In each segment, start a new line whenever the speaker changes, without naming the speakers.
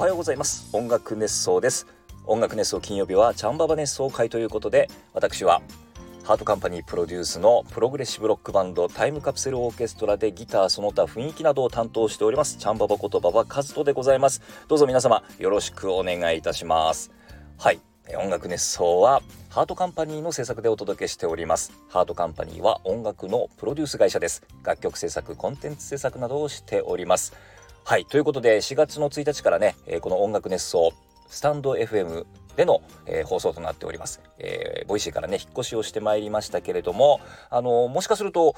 おはようございます。音楽熱奏です。音楽熱奏金曜日はチャンババ熱奏会ということで私はハートカンパニープロデュースのプログレッシブロックバンドタイムカプセルオーケストラでギターその他雰囲気などを担当しておりますチャンババことババカズトでございます。どうぞ皆様よろしくお願いいたします。はい。音楽熱奏はハートカンパニーの制作でお届けしております。ハートカンパニーは音楽のプロデュース会社です。楽曲制作コンテンツ制作などをしております。はい。ということで4月の1日からね、えー、この音楽熱奏スタンド FM での、えー、放送となっております、えー、 Voicy からね引っ越しをしてまいりましたけれどもあのもしかすると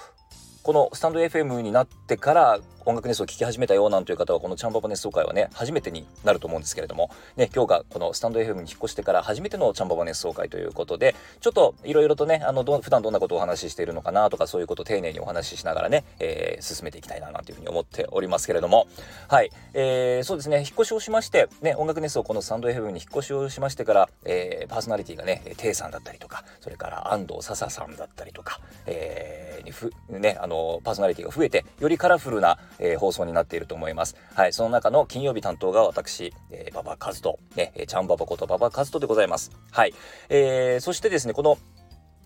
このスタンド FM になってから音楽熱奏を聴き始めたよなんという方はこのチャンババ熱奏会はね初めてになると思うんですけれどもね今日がこのスタンド FM に引っ越してから初めてのチャンババ熱奏会ということでちょっといろいろとねあのど普段どんなことをお話ししているのかなとかそういうことを丁寧にお話ししながらね、えー、進めていきたいななんていうふうに思っておりますけれども。はい、えー、そうですね。引っ越しをしましてね音楽熱奏このスタンド FM に引っ越しをしましてから、えー、パーソナリティがねテイさんだったりとかそれから安藤笹さんだったりとか、えー、ふねあのパーソナリティが増えてよりカラフルな、えー、放送になっていると思います。はい、その中の金曜日担当が私、えー、馬場和人、ね、ちゃんババことババカズトでございます。はい、えー、そしてですね、この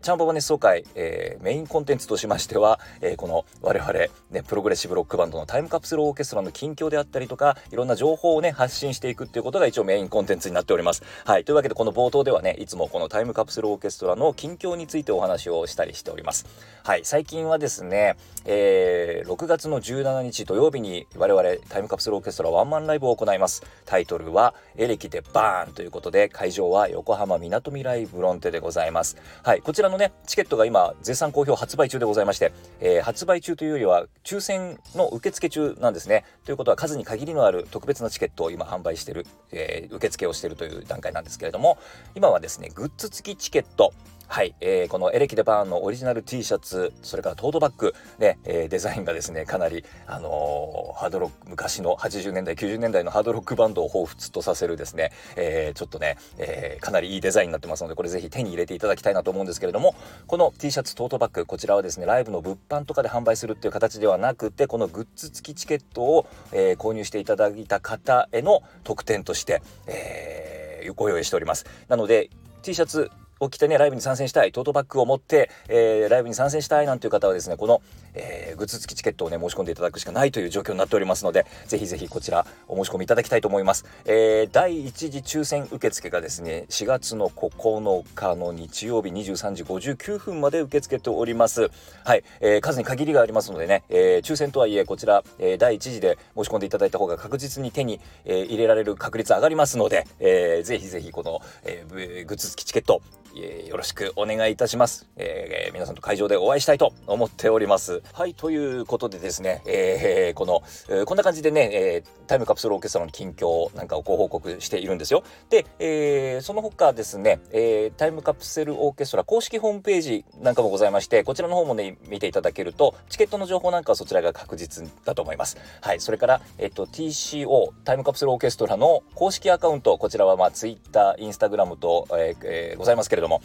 チャンババ熱奏会、えー、メインコンテンツとしましては、えー、この我々、ね、プログレッシブロックバンドのタイムカプセルオーケストラの近況であったりとか、いろんな情報をね、発信していくっていうことが一応メインコンテンツになっております。はい。というわけで、この冒頭ではね、いつもこのタイムカプセルオーケストラの近況についてお話をしたりしております。はい。最近はですね、えー、6月の17日土曜日に我々タイムカプセルオーケストラワンマンライブを行います。タイトルは、エレキでバーンということで、会場は横浜みなとみらいブロンテでございます。はい。こちらののね、チケットが今絶賛好評発売中でございまして、えー、発売中というよりは抽選の受付中なんですね。ということは数に限りのある特別なチケットを今販売してる、えー、受付をしてるという段階なんですけれども今はですねグッズ付きチケットはい、えー、このエレキデバーンのオリジナル T シャツそれからトートバッグね、えー、デザインがですねかなりあのー、ハードロック昔の80年代90年代のハードロックバンドを彷彿とさせるですね、えー、ちょっとね、えー、かなりいいデザインになってますのでこれぜひ手に入れていただきたいなと思うんですけれどもこの T シャツトートバッグこちらはですねライブの物販とかで販売するっていう形ではなくてこのグッズ付きチケットを、えー、購入していただいた方への特典として、えー、ご用意しております。なので T シャツを着てねライブに参戦したいトートバッグを持って、えー、ライブに参戦したいなんていう方はですねこの、えー、グッズ付きチケットをね申し込んでいただくしかないという状況になっておりますのでぜひぜひこちらお申し込みいただきたいと思います、えー、第1次抽選受付がですね4月の9日の日曜日23時59分まで受け付けております。はい、えー、数に限りがありますのでね、えー、抽選とはいえこちら、えー、第1次で申し込んでいただいた方が確実に手に、えー、入れられる確率上がりますので、えー、ぜひぜひこの、えー、グッズ付きチケットえー、よろしくお願いいたします、えー、皆さんと会場でお会いしたいと思っております。はい、ということでですね、えー、この、えー、こんな感じでね、えー、タイムカプセルオーケストラの近況なんかをご報告しているんですよ。で、えー、その他ですね、えー、タイムカプセルオーケストラ公式ホームページなんかもございまして、こちらの方もね、見ていただけると、チケットの情報なんかはそちらが確実だと思います。はい、それから、えっと、TCO、タイムカプセルオーケストラの公式アカウント、こちらはまあ、Twitter、Instagram と、えーえー、ございますけれども、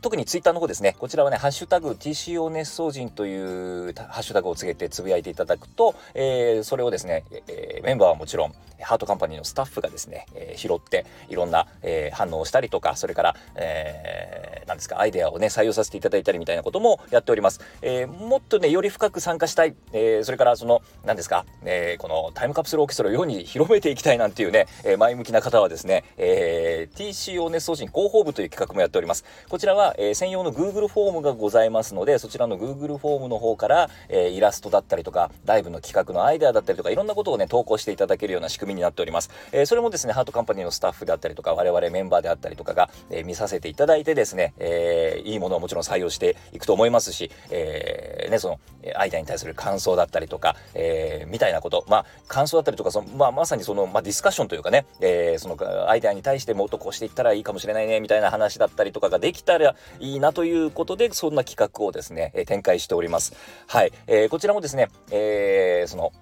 特にツイッターの方ですね、こちらはね、ハッシュタグ TCO 熱奏人というハッシュタグをつけてつぶやいていただくと、えー、それをですね、えー、メンバーはもちろん、ハートカンパニーのスタッフがですね、えー、拾っていろんな、えー、反応をしたりとか、それから、えー、なんですか、アイデアをね、採用させていただいたりみたいなこともやっております。えー、もっとね、より深く参加したい、えー、それからその、なんですか、えー、このタイムカプセルオーケストラを世に広めていきたいなんていうね、えー、前向きな方はですね、えー、TCO 熱奏人広報部という企画もやっております。こちらは、えー、専用の Google フォームがございますので、そちらの Google フォームの方から、えー、イラストだったりとか、ライブの企画のアイデアだったりとか、いろんなことをね、投稿していただけるような仕組みになっております。えー、それもですね、ハートカンパニーのスタッフであったりとか、我々メンバーであったりとかが、えー、見させていただいてですね、えー、いいものはもちろん採用していくと思いますし、えー、ね、その、アイデアに対する感想だったりとか、えー、みたいなこと、まあ、感想だったりとか、そのまあ、まさにその、まあ、ディスカッションというかね、えー、その、アイデアに対してもっとこうしていったらいいかもしれないね、みたいな話だったりとかができたらいいなということで、そんな企画をですね、え展開しております。はい。えー、こちらもですね、えー、その、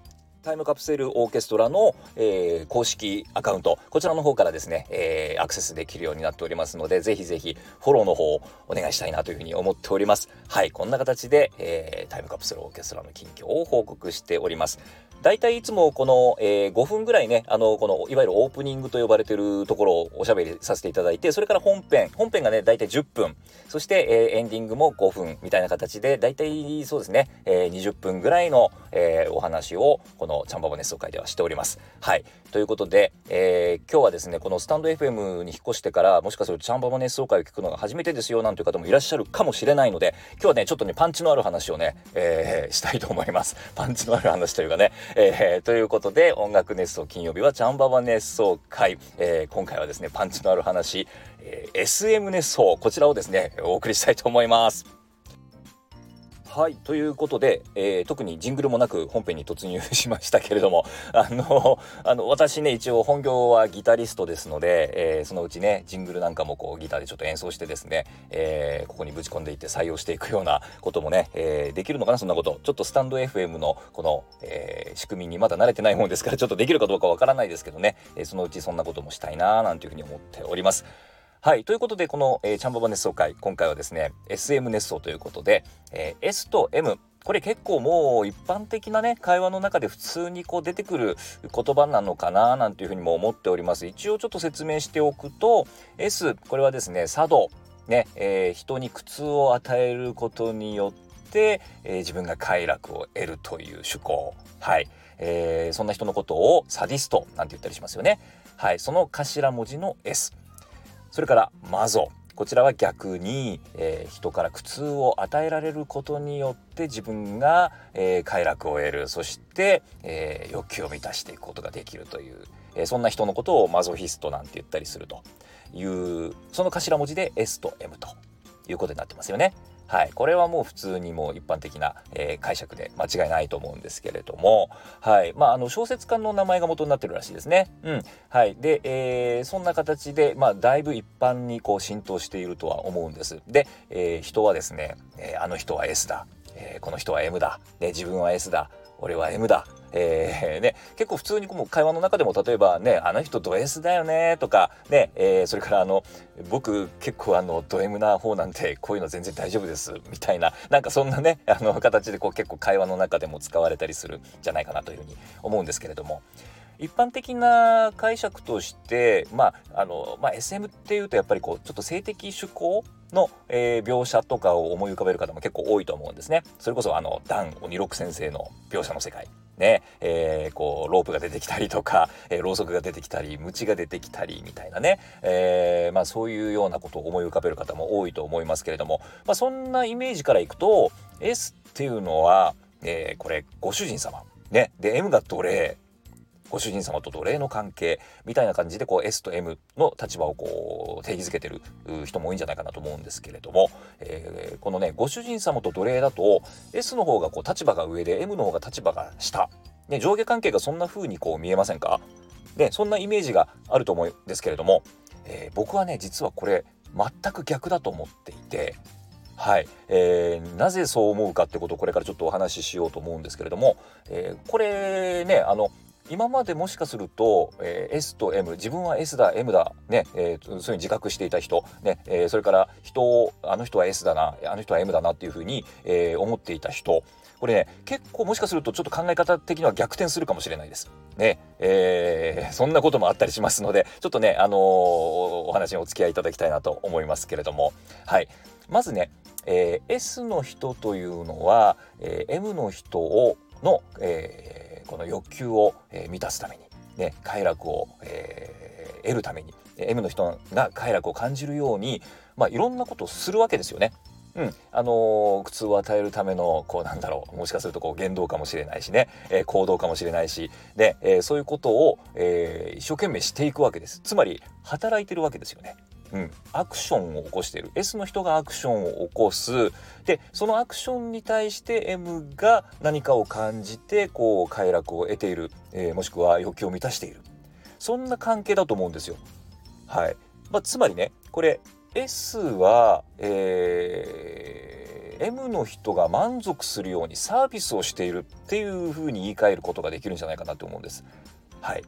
タイムカプセルオーケストラの、えー、公式アカウント、こちらの方からですね、えー、アクセスできるようになっておりますので、ぜひぜひフォローの方をお願いしたいなというふうに思っております。はい、こんな形で、えー、タイムカプセルオーケストラの近況を報告しております。大体いつもこの、えー、5分ぐらいね、あの、この、いわゆるオープニングと呼ばれてるところをおしゃべりさせていただいて、それから本編、本編がね、大体10分、そして、えー、エンディングも5分みたいな形で、大体そうですね、えー、20分ぐらいの、えー、お話を、このチャンババネスト会ではしております。はい。ということで、えー、今日はですね、このスタンド FM に引っ越してから、もしかするとチャンババネスト会を聞くのが初めてですよ、なんていう方もいらっしゃるかもしれないので、今日はね、ちょっとね、パンチのある話をね、えー、したいと思います。パンチのある話というかね、えー、ということで音楽熱奏金曜日はチャンババ熱奏会、えー、今回はですねパンチのある話、えー、SM 熱奏こちらをですねお送りしたいと思います。はいということで、えー、特にジングルもなく本編に突入しましたけれども あのあの私ね一応本業はギタリストですので、えー、そのうちねジングルなんかもこうギターでちょっと演奏してですね、えー、ここにぶち込んでいって採用していくようなこともね、えできるのかなそんなことちょっとスタンド FM のこの、え仕組みにまだ慣れてないもんですからちょっとできるかどうかわからないですけどね、えそのうちそんなこともしたいなーなんていうふうに思っております。はい。ということで、この、えー、チャンババ熱奏会、今回はですね、SM 熱奏ということで、えー、S と M、これ結構もう一般的なね、会話の中で普通にこう出てくる言葉なのかななんていうふうにも思っております。一応ちょっと説明しておくと、S、これはですね、茶道、ね、えー、人に苦痛を与えることによって、えー、自分が快楽を得るという趣向。はい。えー、そんな人のことをサディストなんて言ったりしますよね。はい。その頭文字の S。それからマゾ。こちらは逆に、えー、人から苦痛を与えられることによって自分が、えー、快楽を得る。そして、えー、欲求を満たしていくことができるという、えそんな人のことをマゾヒストなんて言ったりするというその頭文字で S と M ということになってますよね。はい、これはもう普通にもう一般的な、えー、解釈で間違いないと思うんですけれども、はい。まあ、あの小説家の名前が元になってるらしいですね。うん。はい、で、えー、そんな形で、まあ、だいぶ一般にこう浸透しているとは思うんです。で、えー、人はですね、えあの人は S だ、えこの人は M だ、で自分は S だ。俺は M だ。えー、ね、結構普通にもう会話の中でも例えばね、あの人ド S だよねとか、ね、えー、それからあの、僕結構あのド M な方なんてこういうの全然大丈夫ですみたいな、なんかそんなね、あの形でこう結構会話の中でも使われたりするんじゃないかなというふうに思うんですけれども。一般的な解釈として、まああのまあ、SM っていうとやっぱりこうちょっと性的趣向の、えー、描写とかを思い浮かべる方も結構多いと思うんですね。それこそあのダン・鬼六先生の描写の世界ね、えー、こう、ロープが出てきたりとか、えー、ろうそくが出てきたり、鞭が出てきたりみたいなね、えー、まあそういうようなことを思い浮かべる方も多いと思いますけれども、まあそんなイメージからいくと、S っていうのは、えー、これ、ご主人様。ね。で、M が奴隷。ご主人様と奴隷の関係みたいな感じでこう S と M の立場をこう定義づけてる人も多いんじゃないかなと思うんですけれども、えー、このねご主人様と奴隷だと S の方がこう立場が上で M の方が立場が下、ね、上下関係がそんな風にこう見えませんか？でそんなイメージがあると思うんですけれども、えー、僕はね実はこれ全く逆だと思っていてはい、えー、なぜそう思うかってことをこれからちょっとお話ししようと思うんですけれども、えー、これねあの今までもしかすると、えー、S と M 自分は S だ M だね、えー、そういうふうに自覚していた人、ねえー、それから人をあの人は S だなあの人は M だなっていうふうに、えー、思っていた人。これね結構もしかするとちょっと考え方的には逆転するかもしれないです。ねえー、そんなこともあったりしますのでちょっとね、あのー、お話にお付き合いいただきたいなと思いますけれども。はい。まずね、えー、S の人というのは、えー、M の人をの、えーこの欲求を、えー、満たすために、ね、快楽を、えー、得るために M の人が快楽を感じるように、まあ、いろんなことをするわけですよね。うん、あのー、苦痛を与えるためのこうなんだろうもしかするとこう言動かもしれないしね、えー、行動かもしれないしで、えー、そういうことを、えー、一生懸命していくわけですつまり働いてるわけですよね。うん、アクションを起こしている。S の人がアクションを起こす。でそのアクションに対して M が何かを感じてこう快楽を得ている、えー、もしくは欲求を満たしている。そんな関係だと思うんですよ。はい。まあ、つまりねこれ S は、えー、M の人が満足するようにサービスをしているっていうふうに言い換えることができるんじゃないかなと思うんです。はい。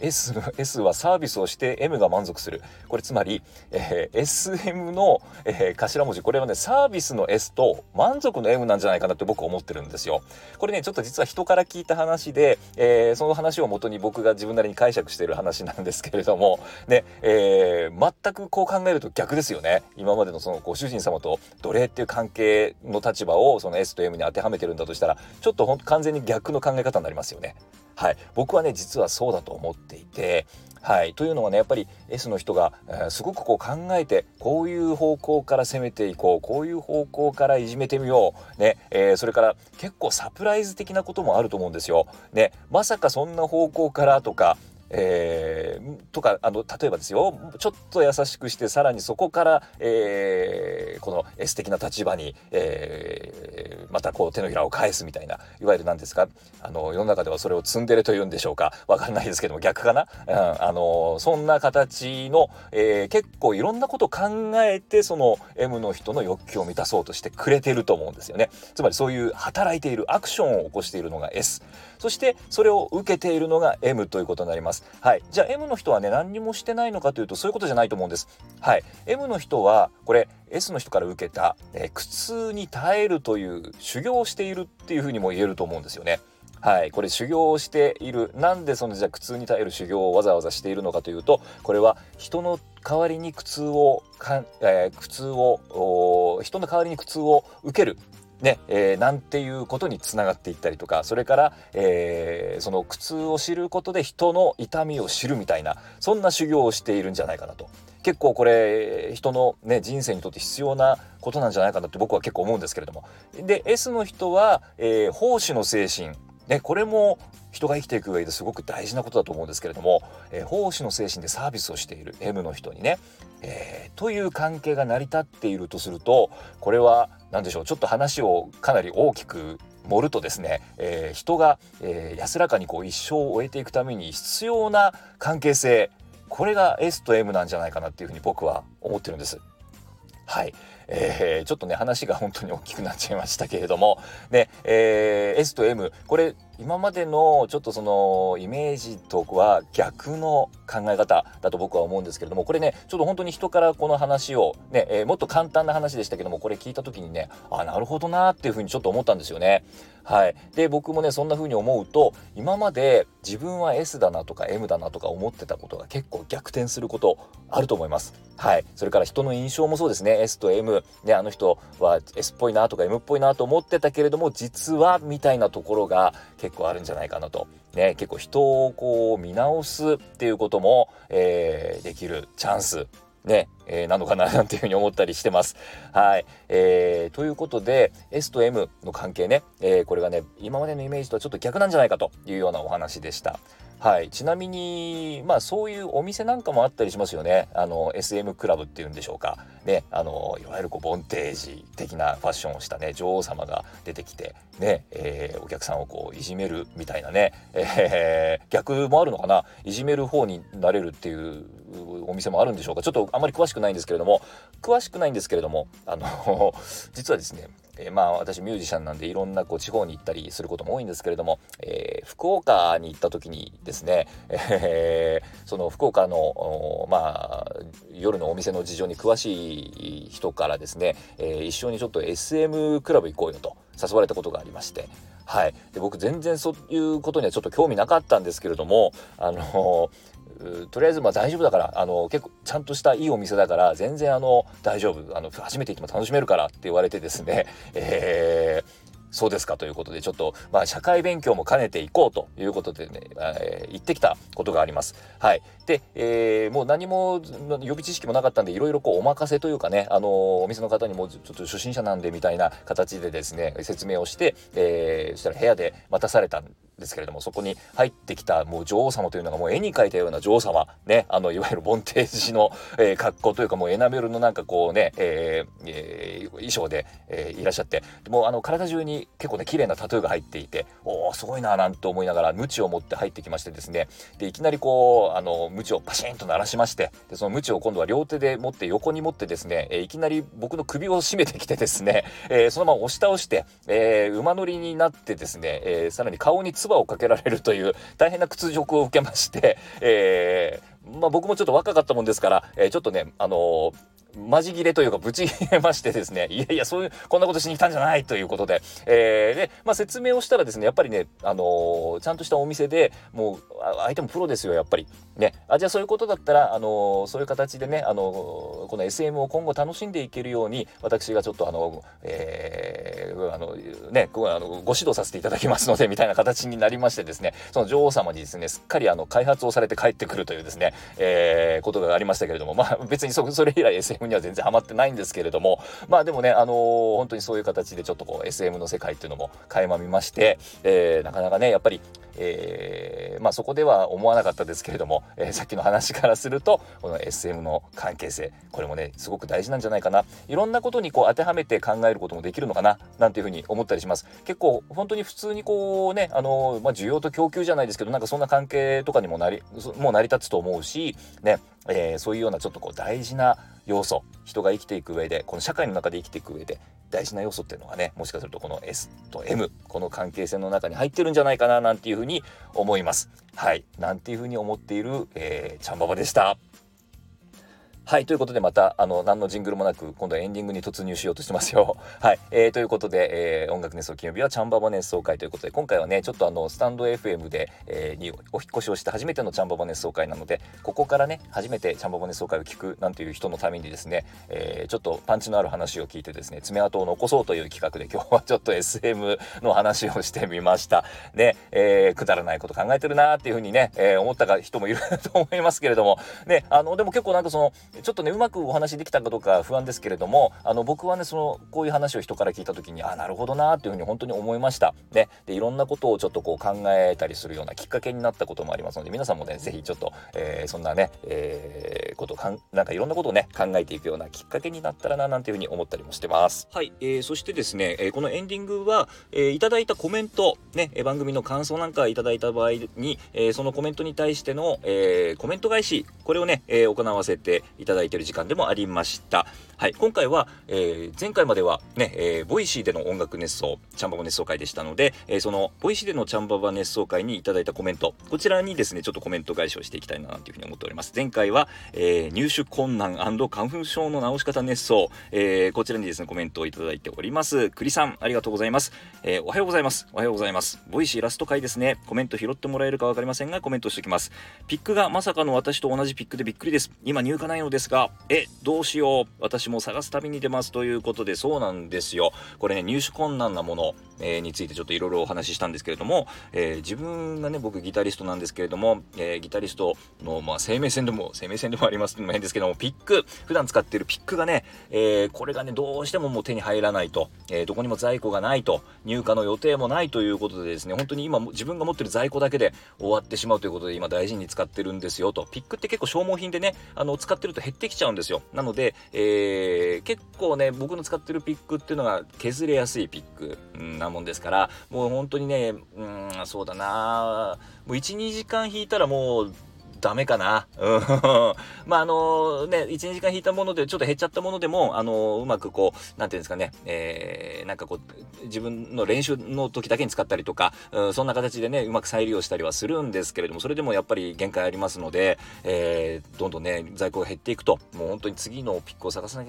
S, S はサービスをして M が満足するこれつまり、えー、SM の、えー、頭文字これはねサービスの S と満足の M なんじゃないかなって僕は思ってるんですよ。これねちょっと実は人から聞いた話で、えー、その話をもとに僕が自分なりに解釈している話なんですけれどもね、えー、全くこう考えると逆ですよね。今までのそのご主人様と奴隷っていう関係の立場をその S と M に当てはめてるんだとしたらちょっとほん完全に逆の考え方になりますよね。はい、僕はね実はそうだと思っていてはい、というのはねやっぱり S の人が、えー、すごくこう考えてこういう方向から攻めていこうこういう方向からいじめてみよう、ね。えー、それから結構サプライズ的なこともあると思うんですよ。ね、まさかそんな方向からとかえー、とかあの例えばですよちょっと優しくしてさらにそこから、えー、この S 的な立場に、え、またこう手のひらを返すみたいないわゆる何ですか？あの世の中ではそれをツンデレというんでしょうか？わかんないですけども逆かな、うん、あのそんな形の、えー、結構いろんなことを考えてその M の人の欲求を満たそうとしてくれてると思うんですよね。つまりそういう働いているアクションを起こしているのが S そしてそれを受けているのが M ということになります。はい。じゃあ M の人はね何にもしてないのかというとそういうことじゃないと思うんです。はい。M の人はこれ S の人から受けた、えー、苦痛に耐えるという修行をしているっていうふうにも言えると思うんですよね。はい、これ修行をしている。なんでそのじゃあ苦痛に耐える修行をわざわざしているのかというとこれは人の代わりに苦痛をかん、えー、苦痛を人の代わりに苦痛を受ける。ねえー、なんていうことにつながっていったりとかそれから、えー、その苦痛を知ることで人の痛みを知るみたいなそんな修行をしているんじゃないかなと。結構これ人の、ね、人生にとって必要なことなんじゃないかなって僕は結構思うんですけれども。で S の人は、えー、奉仕の精神。ね、これも人が生きていく上ですごく大事なことだと思うんですけれども、えー、奉仕の精神でサービスをしている M の人にね、えー、という関係が成り立っているとするとこれは何でしょうちょっと話をかなり大きく盛るとですね、えー、人が、え安らかにこう一生を終えていくために必要な関係性これが S と M なんじゃないかなっていうふうに僕は思ってるんです。はい、えー、ちょっとね話が本当に大きくなっちゃいましたけれどもね、えー、S と M これ今までのちょっとそのイメージとは逆の考え方だと僕は思うんですけれどもこれねちょっと本当に人からこの話をね、えー、もっと簡単な話でしたけどもこれ聞いた時にねあなるほどなっていうふうにちょっと思ったんですよね。はい、で僕もねそんな風に思うと今まで自分は S だなとか M だなとか思ってたことが結構逆転することあると思います。はい、それから人の印象もそうですね S と M ねあの人は S っぽいなとか M っぽいなと思ってたけれども実はみたいなところが結構あるんじゃないかなと。ね、結構人をこう見直すっていうことも、えー、できるチャンスね、えー、なのかななんていうふうに思ったりしてます。はい。えー、ということで S と M の関係ね、えー、これがね今までのイメージとはちょっと逆なんじゃないかというようなお話でした。はい、ちなみにまあそういうお店なんかもあったりしますよね。あの SM クラブっていうんでしょうか。ねあのいわゆるこうボンテージ的なファッションをしたね女王様が出てきてね、えー、お客さんをこういじめるみたいなね、えー、逆もあるのかな。いじめる方になれるっていうお店もあるんでしょうか。ちょっとあまり詳しくないんですけれども。詳しくないんですけれどもあの実はですねえー、まあ私ミュージシャンなんでいろんなこう地方に行ったりすることも多いんですけれども、えー、福岡に行った時にですね、えー、その福岡のまあ夜のお店の事情に詳しい人からですね、え一緒にちょっと SM クラブ行こうよと誘われたことがありましてはい、で僕全然そういうことにはちょっと興味なかったんですけれどもあのとりあえずまあ大丈夫だからあの結構ちゃんとしたいいお店だから全然あの大丈夫あの初めて行っても楽しめるからって言われてですね、えーそうですかということでちょっとまあ社会勉強も兼ねていこうということでね、えー、行ってきたことがあります。はい。で、えー、もう何も予備知識もなかったんでいろいろこうお任せというかねあのお店の方にもちょっと初心者なんでみたいな形でですね説明をして、えー、そしたら部屋で待たされたんですけれどもそこに入ってきたもう女王様というのがもう絵に描いたような女王様ねあのいわゆるボンテージの、えー、格好というかもうエナメルのなんかこうね、えーえー、衣装で、えー、いらっしゃってもうあの体中に結構ね綺麗なタトゥーが入っていておおすごいななんて思いながら鞭を持って入ってきましてですねでいきなりこうあの鞭をパシーンと鳴らしましてでその鞭を今度は両手で持って横に持ってですね、えー、いきなり僕の首を絞めてきてですね、えー、そのまま押し倒して、えー、馬乗りになってですね、えー、さらに顔に唾をかけられるという大変な屈辱を受けまして、えー、まあ、僕もちょっと若かったもんですから、えー、ちょっとね、あのーマジ切れというかぶち切れましてですね いやいやそういうこんなことしに来たんじゃないということで、えー、で、まあ、説明をしたらですねやっぱりね、あのー、ちゃんとしたお店でもう相手もプロですよやっぱり。ね。あじゃあそういうことだったら、あのー、そういう形でね、あのー、この SM を今後楽しんでいけるように私がちょっとあの、えー、あのねごあのご指導させていただきますのでみたいな形になりましてですねその女王様にですねすっかりあの開発をされて帰ってくるというですね、えー、ことがありましたけれどもまあ別にそそれ以来 SM には全然ハマってないんですけれどもまあでもねあのー、本当にそういう形でちょっとこう SM の世界っていうのも垣間見まして、えー、なかなかねやっぱり、えー、まあそこでは思わなかったですけれども、えー、さっきの話からするとこの SM の関係性これもねすごく大事なんじゃないかな。いろんなことにこう当てはめて考えることもできるのかななんていうふうに思ったりします。結構本当に普通にこうねあのまあ、需要と供給じゃないですけどなんかそんな関係とかにもなりもう成り立つと思うしねえー、そういうようなちょっとこう大事な要素人が生きていく上でこの社会の中で生きていく上で大事な要素っていうのがねもしかするとこの S と M この関係性の中に入ってるんじゃないかななんていうふうに思います。はい。なんていうふうに思っている、えー、ちゃんばばでした。はい。ということで、また、あの、何のジングルもなく、今度はエンディングに突入しようとしてますよ。はい。えー、ということで、えー、音楽熱奏金曜日はチャンババ熱奏会ということで、今回はね、ちょっとあの、スタンド FM で、えー、にお引越しをして初めてのチャンババ熱奏会なので、ここからね、初めてチャンババ熱奏会を聞くなんていう人のためにですね、えー、ちょっとパンチのある話を聞いてですね、爪痕を残そうという企画で、今日はちょっと SM の話をしてみました。ね、えー、くだらないこと考えてるなーっていうふうにね、えー、思った人もいると思いますけれども、ね、あの、でも結構なんかその、ちょっとねうまくお話できたかどうか不安ですけれどもあの僕はねそのこういう話を人から聞いた時にあなるほどなっていうふうに本当に思いました。ね、でいろんなことをちょっとこう考えたりするようなきっかけになったこともありますので皆さんもね是非ちょっと、えー、そんなね、えー、ことかんなんかいろんなことをね考えていくようなきっかけになったらななんていうふうに思ったりもしてます。はい、えー、そしてですね、えー、このエンディングは、えー、いただいたコメントね番組の感想なんかいただいた場合に、えー、そのコメントに対しての、えー、コメント返しこれをね、えー、行わせていただいている時間でもありました。はい、今回は、えー、前回まではね、えー、 Voicy での音楽熱奏、チャンババ熱奏会でしたので、えー、その Voicy でのチャンババ熱奏会にいただいたコメント、こちらにですね、ちょっとコメント返しをしていきたいなというふうに思っております。前回は、え入手困難花粉症の治し方熱奏、えこちらにですね、コメントをいただいております。栗さん、ありがとうございます。えおはようございます。おはようございます。 Voicy ラスト回ですね。コメント拾ってもらえるかわかりませんが、コメントしておきます。ピックがまさかの私と同じピックでびっくりです。今入荷ないのですが、え、どうしよう。私も探すたびに出ますということでそうなんですよ。これね入手困難なもの、えー、についてちょっといろいろお話ししたんですけれども、えー、自分がね僕ギタリストなんですけれども、えー、ギタリストの、まあ、生命線でも生命線でもありますのも変ですけどもピック普段使ってるピックがね、えこれがねどうしてももう手に入らないと、えどこにも在庫がないと入荷の予定もないということでですね本当に今自分が持ってる在庫だけで終わってしまうということで今大事に使ってるんですよと。ピックって結構消耗品でねあの使ってると減ってきちゃうんですよ。なので、え結構ね僕の使ってるピックっていうのが削れやすいピックなもんですからもう本当にねうんそうだな。もう12時間引いたらもうダメかな。うん。まあ、あのね、1、2時間引いたもので、ちょっと減っちゃったものでも、あのうまくこう、なんていうんですかね、えー、なんかこう、自分の練習の時だけに使ったりとか、うん、そんな形でね、うまく再利用したりはするんですけれども、それでもやっぱり限界ありますので、えー、どんどんね、在庫が減っていくと、もう本当に次のピックを探さな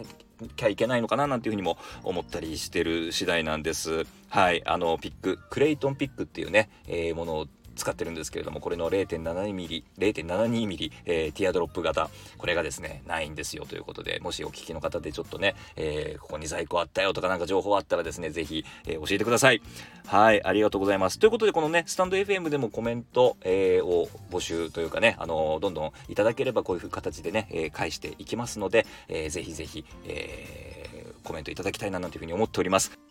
きゃいけないのかな、なんていうふうにも思ったりしてる次第なんです。はい、あの、ピック、クレイトンピックっていうね、えー、ものを使ってるんですけれどもこれの 0.72mm 0.72mm、えー、ティアドロップ型。これがですねないんですよということでもしお聞きの方でちょっとね、えー、ここに在庫あったよとかなんか情報あったらですね是非、えー、教えてください。はいありがとうございます。ということでこのねスタンド FM でもコメント、えー、を募集というかねあのどんどんいただければこういう形でね、えー、返していきますので、えー、ぜひぜひ、えー、コメントいただきたいななんていうふうに思っております。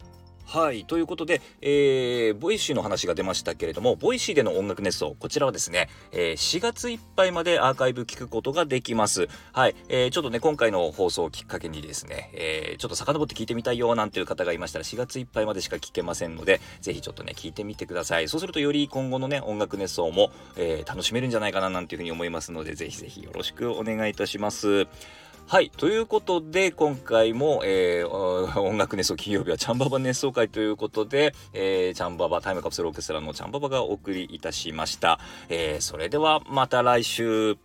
はい。ということで、えー、 Voicy の話が出ましたけれども、 Voicy での音楽熱奏、こちらはですね、えー、4月いっぱいまでアーカイブ聞くことができます。はい。えー、ちょっとね、今回の放送をきっかけにですね、えー、ちょっと遡って聞いてみたいよなんていう方がいましたら、4月いっぱいまでしか聞けませんので、ぜひちょっとね、聞いてみてください。そうするとより今後のね、音楽熱奏も、えー、楽しめるんじゃないかななんていうふうに思いますので、ぜひぜひよろしくお願いいたします。はい。ということで、今回も、えー、音楽熱奏金曜日はチャンババ熱奏会ということで、えー、チャンババタイムカプセルオーケストラのチャンババがお送りいたしました。えー、それではまた来週。